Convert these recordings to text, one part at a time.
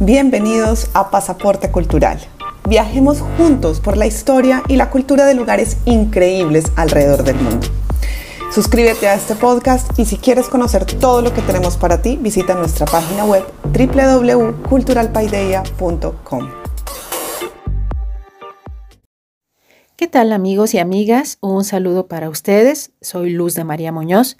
Bienvenidos a Pasaporte Cultural. Viajemos juntos por la historia y la cultura de lugares increíbles alrededor del mundo. Suscríbete a este podcast y si quieres conocer todo lo que tenemos para ti, visita nuestra página web www.culturalpaideia.com. ¿Qué tal amigos y amigas? Un saludo para ustedes. Soy Luz de María Muñoz.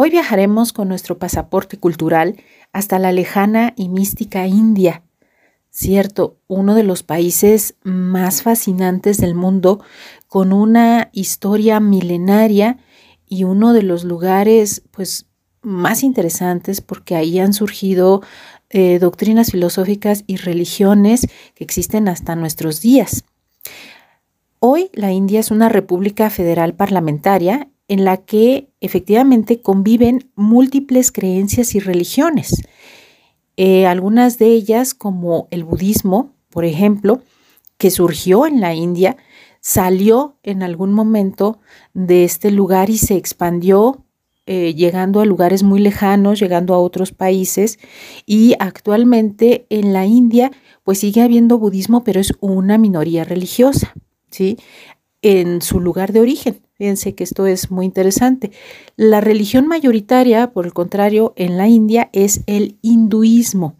Hoy viajaremos con nuestro pasaporte cultural hasta la lejana y mística India. Cierto, uno de los países más fascinantes del mundo, con una historia milenaria y uno de los lugares pues más interesantes porque ahí han surgido eh, doctrinas filosóficas y religiones que existen hasta nuestros días. Hoy la India es una república federal parlamentaria en la que efectivamente conviven múltiples creencias y religiones. Eh, algunas de ellas, como el budismo, por ejemplo, que surgió en la India, salió en algún momento de este lugar y se expandió eh, llegando a lugares muy lejanos, llegando a otros países y actualmente en la India pues sigue habiendo budismo, pero es una minoría religiosa, ¿sí? En su lugar de origen. Fíjense que esto es muy interesante. La religión mayoritaria, por el contrario, en la India es el hinduismo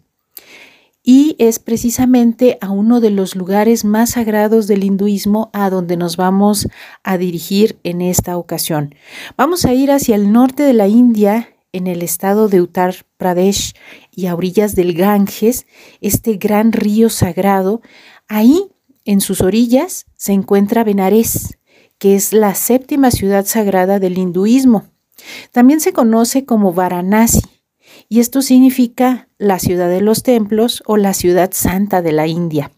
y es precisamente a uno de los lugares más sagrados del hinduismo a donde nos vamos a dirigir en esta ocasión. Vamos a ir hacia el norte de la India, en el estado de Uttar Pradesh y a orillas del Ganges, este gran río sagrado. Ahí, en sus orillas, se encuentra Benares, que es la séptima ciudad sagrada del hinduismo. También se conoce como Varanasi, y esto significa la ciudad de los templos o la ciudad santa de la India.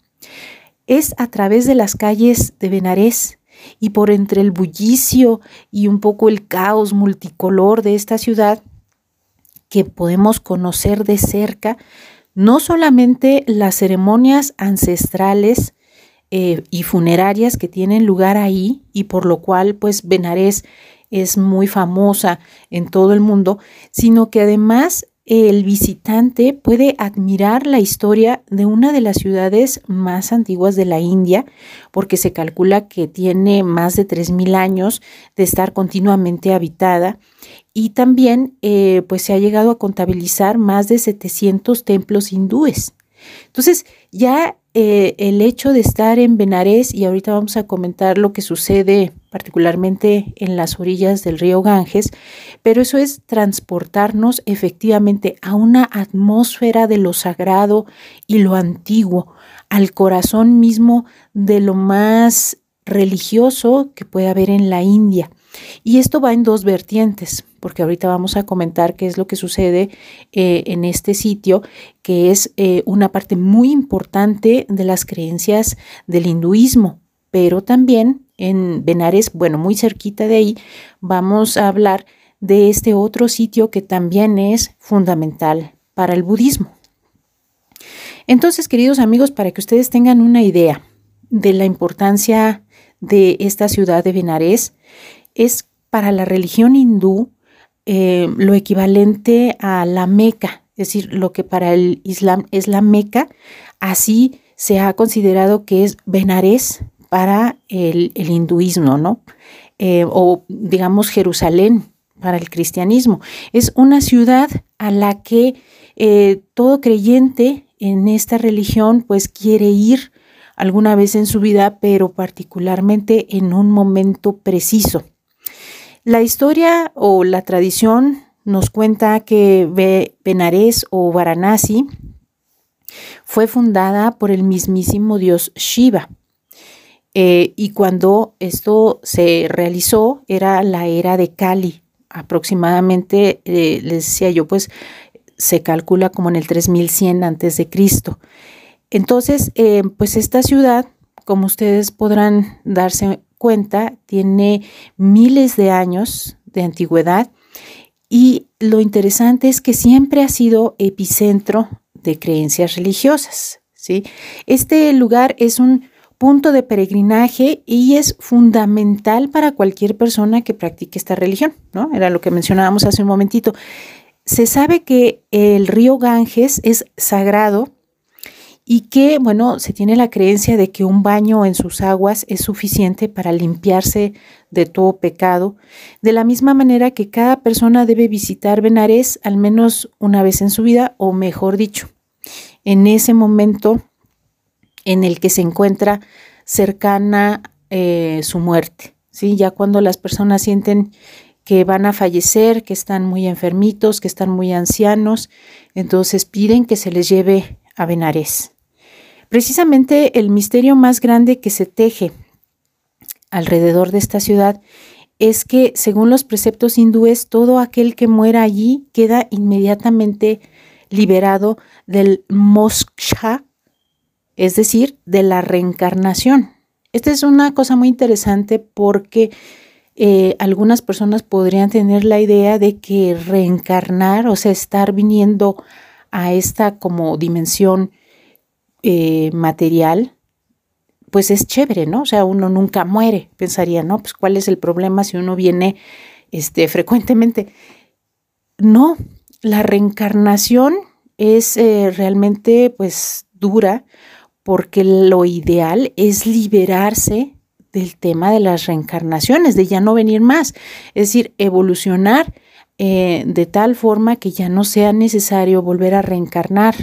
Es a través de las calles de Benares y por entre el bullicio y un poco el caos multicolor de esta ciudad que podemos conocer de cerca no solamente las ceremonias ancestrales eh, y funerarias que tienen lugar ahí y por lo cual pues Benares es muy famosa en todo el mundo, sino que además el visitante puede admirar la historia de una de las ciudades más antiguas de la India, porque se calcula que tiene más de 3.000 años de estar continuamente habitada y también eh, pues se ha llegado a contabilizar más de 700 templos hindúes. Entonces, ya eh, el hecho de estar en Benares, y ahorita vamos a comentar lo que sucede particularmente en las orillas del río Ganges, pero eso es transportarnos efectivamente a una atmósfera de lo sagrado y lo antiguo, al corazón mismo de lo más religioso que puede haber en la India. Y esto va en dos vertientes, porque ahorita vamos a comentar qué es lo que sucede eh, en este sitio, que es eh, una parte muy importante de las creencias del hinduismo, pero también en Benares, bueno, muy cerquita de ahí, vamos a hablar de este otro sitio que también es fundamental para el budismo. Entonces, queridos amigos, para que ustedes tengan una idea de la importancia de esta ciudad de Benares, es para la religión hindú eh, lo equivalente a la Meca, es decir, lo que para el Islam es la Meca, así se ha considerado que es Benares para el, hinduismo, ¿no? Eh, o digamos Jerusalén para el cristianismo. Es una ciudad a la que eh, todo creyente en esta religión pues quiere ir alguna vez en su vida, pero particularmente en un momento preciso. La historia o la tradición nos cuenta que Benares o Varanasi fue fundada por el mismísimo dios Shiva. Eh, y cuando esto se realizó era la era de Kali, aproximadamente, eh, les decía yo, pues se calcula como en el 3100 antes de Cristo. Entonces, eh, pues esta ciudad, como ustedes podrán darse cuenta, tiene miles de años de antigüedad y lo interesante es que siempre ha sido epicentro de creencias religiosas. ¿sí? Este lugar es un punto de peregrinaje y es fundamental para cualquier persona que practique esta religión, ¿no? Era lo que mencionábamos hace un momentito. Se sabe que el río Ganges es sagrado y que, bueno, se tiene la creencia de que un baño en sus aguas es suficiente para limpiarse de todo pecado, de la misma manera que cada persona debe visitar Benares al menos una vez en su vida, o mejor dicho, en ese momento en el que se encuentra cercana eh, su muerte, ¿sí? Ya cuando las personas sienten que van a fallecer, que están muy enfermitos, que están muy ancianos, entonces piden que se les lleve Precisamente el misterio más grande que se teje alrededor de esta ciudad es que, según los preceptos hindúes, todo aquel que muera allí queda inmediatamente liberado del moksha, es decir, de la reencarnación. Esta es una cosa muy interesante porque eh, algunas personas podrían tener la idea de que reencarnar, o sea, estar viniendo a esta como dimensión eh, material, pues es chévere, ¿no? O sea, uno nunca muere, pensaría, ¿no? Pues cuál es el problema si uno viene este, frecuentemente. No, la reencarnación es eh, realmente pues dura porque lo ideal es liberarse del tema de las reencarnaciones, de ya no venir más, es decir, evolucionar eh, de tal forma que ya no sea necesario volver a reencarnar.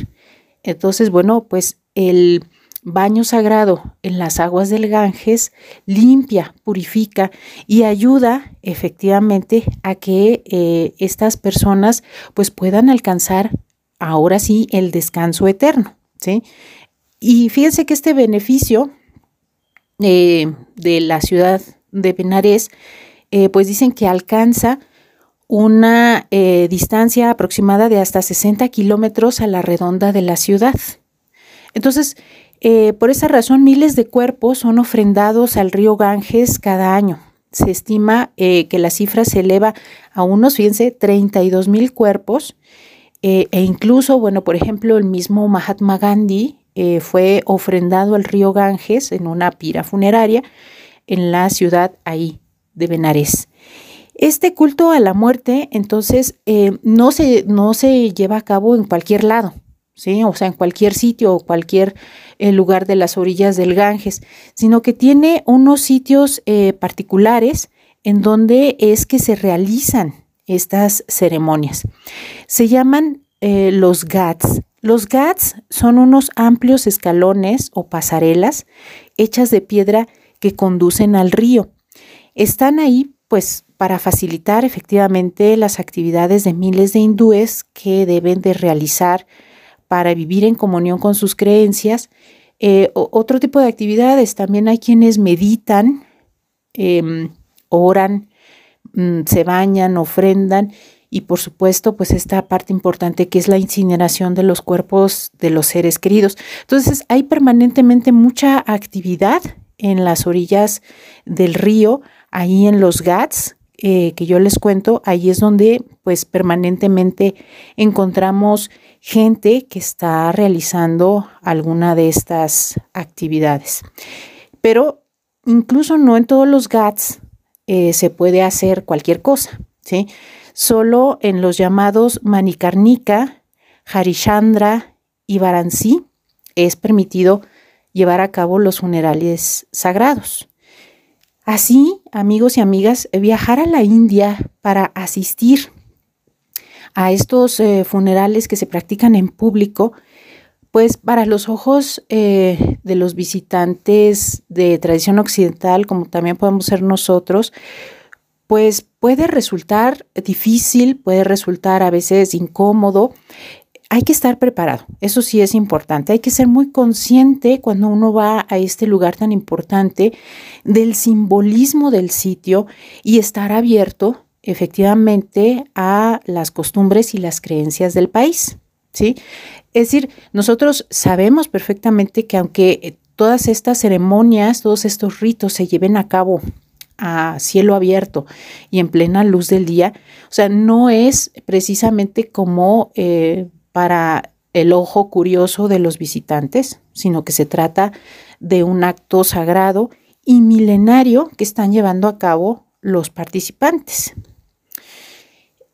Entonces, bueno, pues el baño sagrado en las aguas del Ganges limpia, purifica y ayuda efectivamente a que eh, estas personas pues puedan alcanzar ahora sí el descanso eterno, ¿sí? Y fíjense que este beneficio eh, de la ciudad de Benares, eh, pues dicen que alcanza una eh, distancia aproximada de hasta 60 kilómetros a la redonda de la ciudad. Entonces, por esa razón, miles de cuerpos son ofrendados al río Ganges cada año. Se estima que la cifra se eleva a unos, fíjense, 32 mil cuerpos. e incluso, bueno, por ejemplo, el mismo Mahatma Gandhi eh, fue ofrendado al río Ganges en una pira funeraria en la ciudad ahí de Benares. Este culto a la muerte, entonces, eh, no, se, no se lleva a cabo en cualquier lado, ¿sí? O sea, en cualquier sitio o cualquier eh, lugar de las orillas del Ganges, sino que tiene unos sitios particulares en donde es que se realizan estas ceremonias. Se llaman los GATS, los GATS son unos amplios escalones o pasarelas hechas de piedra que conducen al río. Están ahí pues para facilitar efectivamente las actividades de miles de hindúes que deben de realizar para vivir en comunión con sus creencias. Eh, otro tipo de actividades, también hay quienes meditan, em, oran, mm, se bañan, ofrendan y por supuesto pues esta parte importante que es la incineración de los cuerpos de los seres queridos. Entonces hay permanentemente mucha actividad en las orillas del río, ahí en los GATS, eh, que yo les cuento, ahí es donde pues permanentemente encontramos gente que está realizando alguna de estas actividades. Pero incluso no en todos los GATS eh, se puede hacer cualquier cosa, ¿sí? Solo en los llamados Manikarnika, Harishandra y Varanasi es permitido llevar a cabo los funerales sagrados. Así, amigos y amigas, viajar a la India para asistir a estos eh, funerales que se practican en público, pues para los ojos eh, de los visitantes de tradición occidental, como también podemos ser nosotros, pues puede resultar difícil, puede resultar a veces incómodo. Hay que estar preparado, eso sí es importante. Hay que ser muy consciente cuando uno va a este lugar tan importante del simbolismo del sitio y estar abierto efectivamente a las costumbres y las creencias del país. ¿sí? Es decir, nosotros sabemos perfectamente que aunque todas estas ceremonias, todos estos ritos se lleven a cabo a cielo abierto y en plena luz del día, o sea, no es precisamente como eh, para el ojo curioso de los visitantes, sino que se trata de un acto sagrado y milenario que están llevando a cabo los participantes.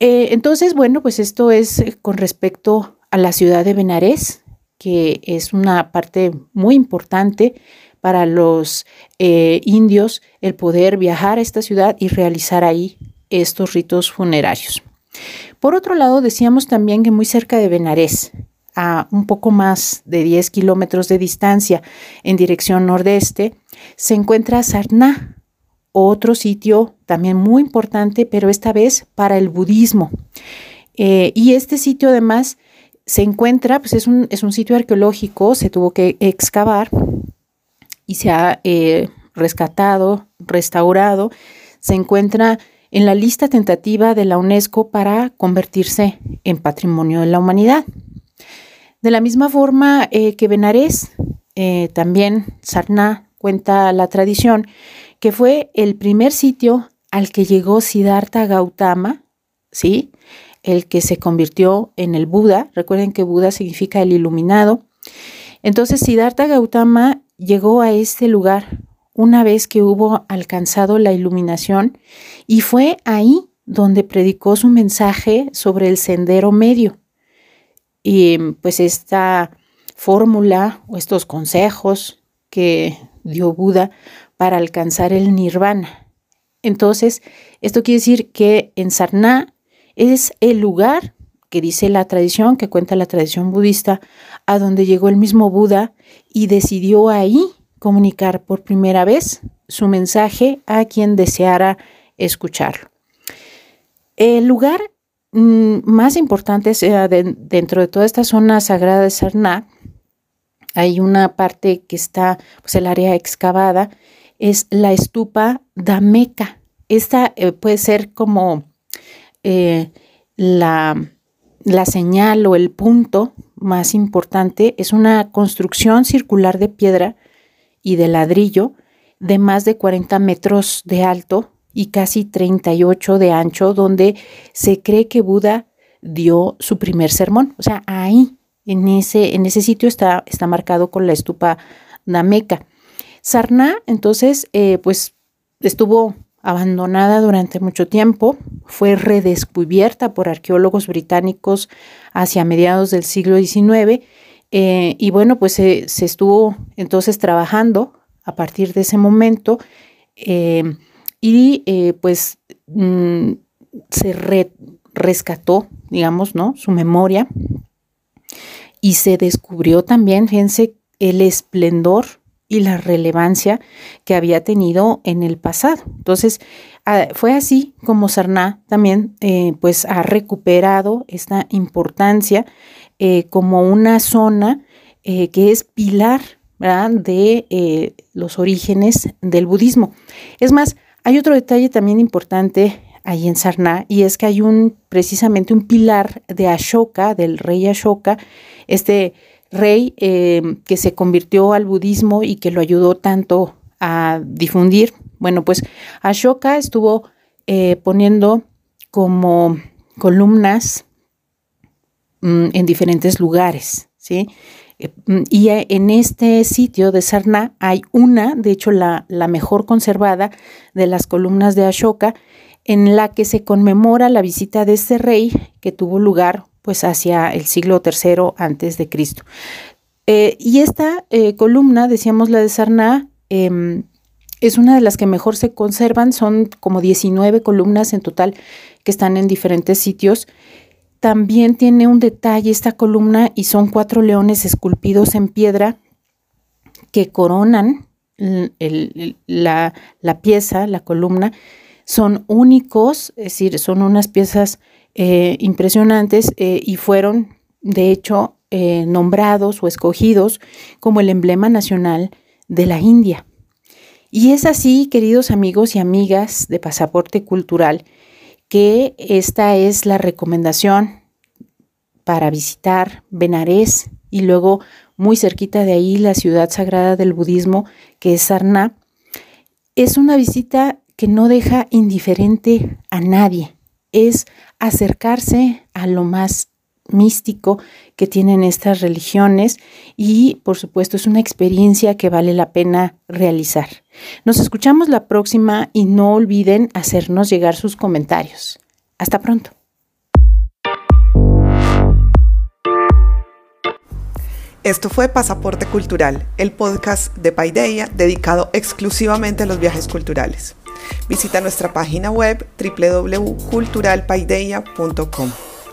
Eh, entonces, bueno, pues esto es con respecto a la ciudad de Benarés, que es una parte muy importante para los eh, indios el poder viajar a esta ciudad y realizar ahí estos ritos funerarios. Por otro lado, decíamos también que muy cerca de Benarés, a un poco más de 10 kilómetros de distancia en dirección nordeste, se encuentra Sarná, otro sitio también muy importante, pero esta vez para el budismo. Eh, y este sitio además se encuentra, pues es un, es un sitio arqueológico, se tuvo que excavar y se ha eh, rescatado, restaurado, se encuentra en la lista tentativa de la UNESCO para convertirse en patrimonio de la humanidad. De la misma forma eh, que Benarés, eh, también Sarná cuenta la tradición que fue el primer sitio al que llegó Siddhartha Gautama, ¿sí? el que se convirtió en el Buda. Recuerden que Buda significa el iluminado. Entonces Siddhartha Gautama llegó a este lugar una vez que hubo alcanzado la iluminación y fue ahí donde predicó su mensaje sobre el sendero medio. Y pues esta fórmula o estos consejos que dio Buda para alcanzar el nirvana. Entonces, esto quiere decir que en Sarná es el lugar que dice la tradición, que cuenta la tradición budista, a donde llegó el mismo Buda y decidió ahí comunicar por primera vez su mensaje a quien deseara escucharlo. El lugar mm, más importante dentro de toda esta zona sagrada de Sarnac, hay una parte que está, pues el área excavada, es la estupa Dameca. Esta eh, puede ser como eh, la la señal o el punto más importante es una construcción circular de piedra y de ladrillo de más de 40 metros de alto y casi 38 de ancho, donde se cree que Buda dio su primer sermón. O sea, ahí, en ese, en ese sitio está, está marcado con la estupa Nameca. Sarna, entonces, eh, pues estuvo abandonada durante mucho tiempo, fue redescubierta por arqueólogos británicos hacia mediados del siglo XIX eh, y bueno, pues se, estuvo entonces trabajando a partir de ese momento eh, y eh, pues mm, se rescató, digamos, ¿no? Su memoria y se descubrió también, fíjense, el esplendor y la relevancia que había tenido en el pasado. Entonces, fue así como Sarná también eh, pues ha recuperado esta importancia eh, como una zona eh, que es pilar de los orígenes del budismo. Es más, hay otro detalle también importante ahí en Sarná y es que hay un precisamente un pilar de Ashoka, del rey Ashoka, este rey que se convirtió al budismo y que lo ayudó tanto a difundir. Bueno, pues Ashoka estuvo eh, poniendo como columnas mm, en diferentes lugares, ¿sí? Eh, mm, y en este sitio de Sarna hay una, de hecho la, la mejor conservada de las columnas de Ashoka, en la que se conmemora la visita de este rey que tuvo lugar pues hacia el siglo III antes de Cristo. Eh, y esta eh, columna, decíamos la de Sarná, em, es una de las que mejor se conservan, son como 19 columnas en total que están en diferentes sitios. También tiene un detalle esta columna y son cuatro leones esculpidos en piedra que coronan la, pieza, la columna. Son únicos, es decir, son unas piezas eh, impresionantes eh, y fueron, de hecho, eh, nombrados o escogidos como el emblema nacional de la India. Y es así, queridos amigos y amigas de Pasaporte Cultural, que esta es la recomendación para visitar Benares y luego muy cerquita de ahí la ciudad sagrada del budismo que es Sarna. Es una visita que no deja indiferente a nadie. Es acercarse a lo más místico que tienen estas religiones y por supuesto es una experiencia que vale la pena realizar. Nos escuchamos la próxima y no olviden hacernos llegar sus comentarios. Hasta pronto. Esto fue Pasaporte Cultural, el podcast de Paideia dedicado exclusivamente a los viajes culturales. Visita nuestra página web www.culturalpaideia.com.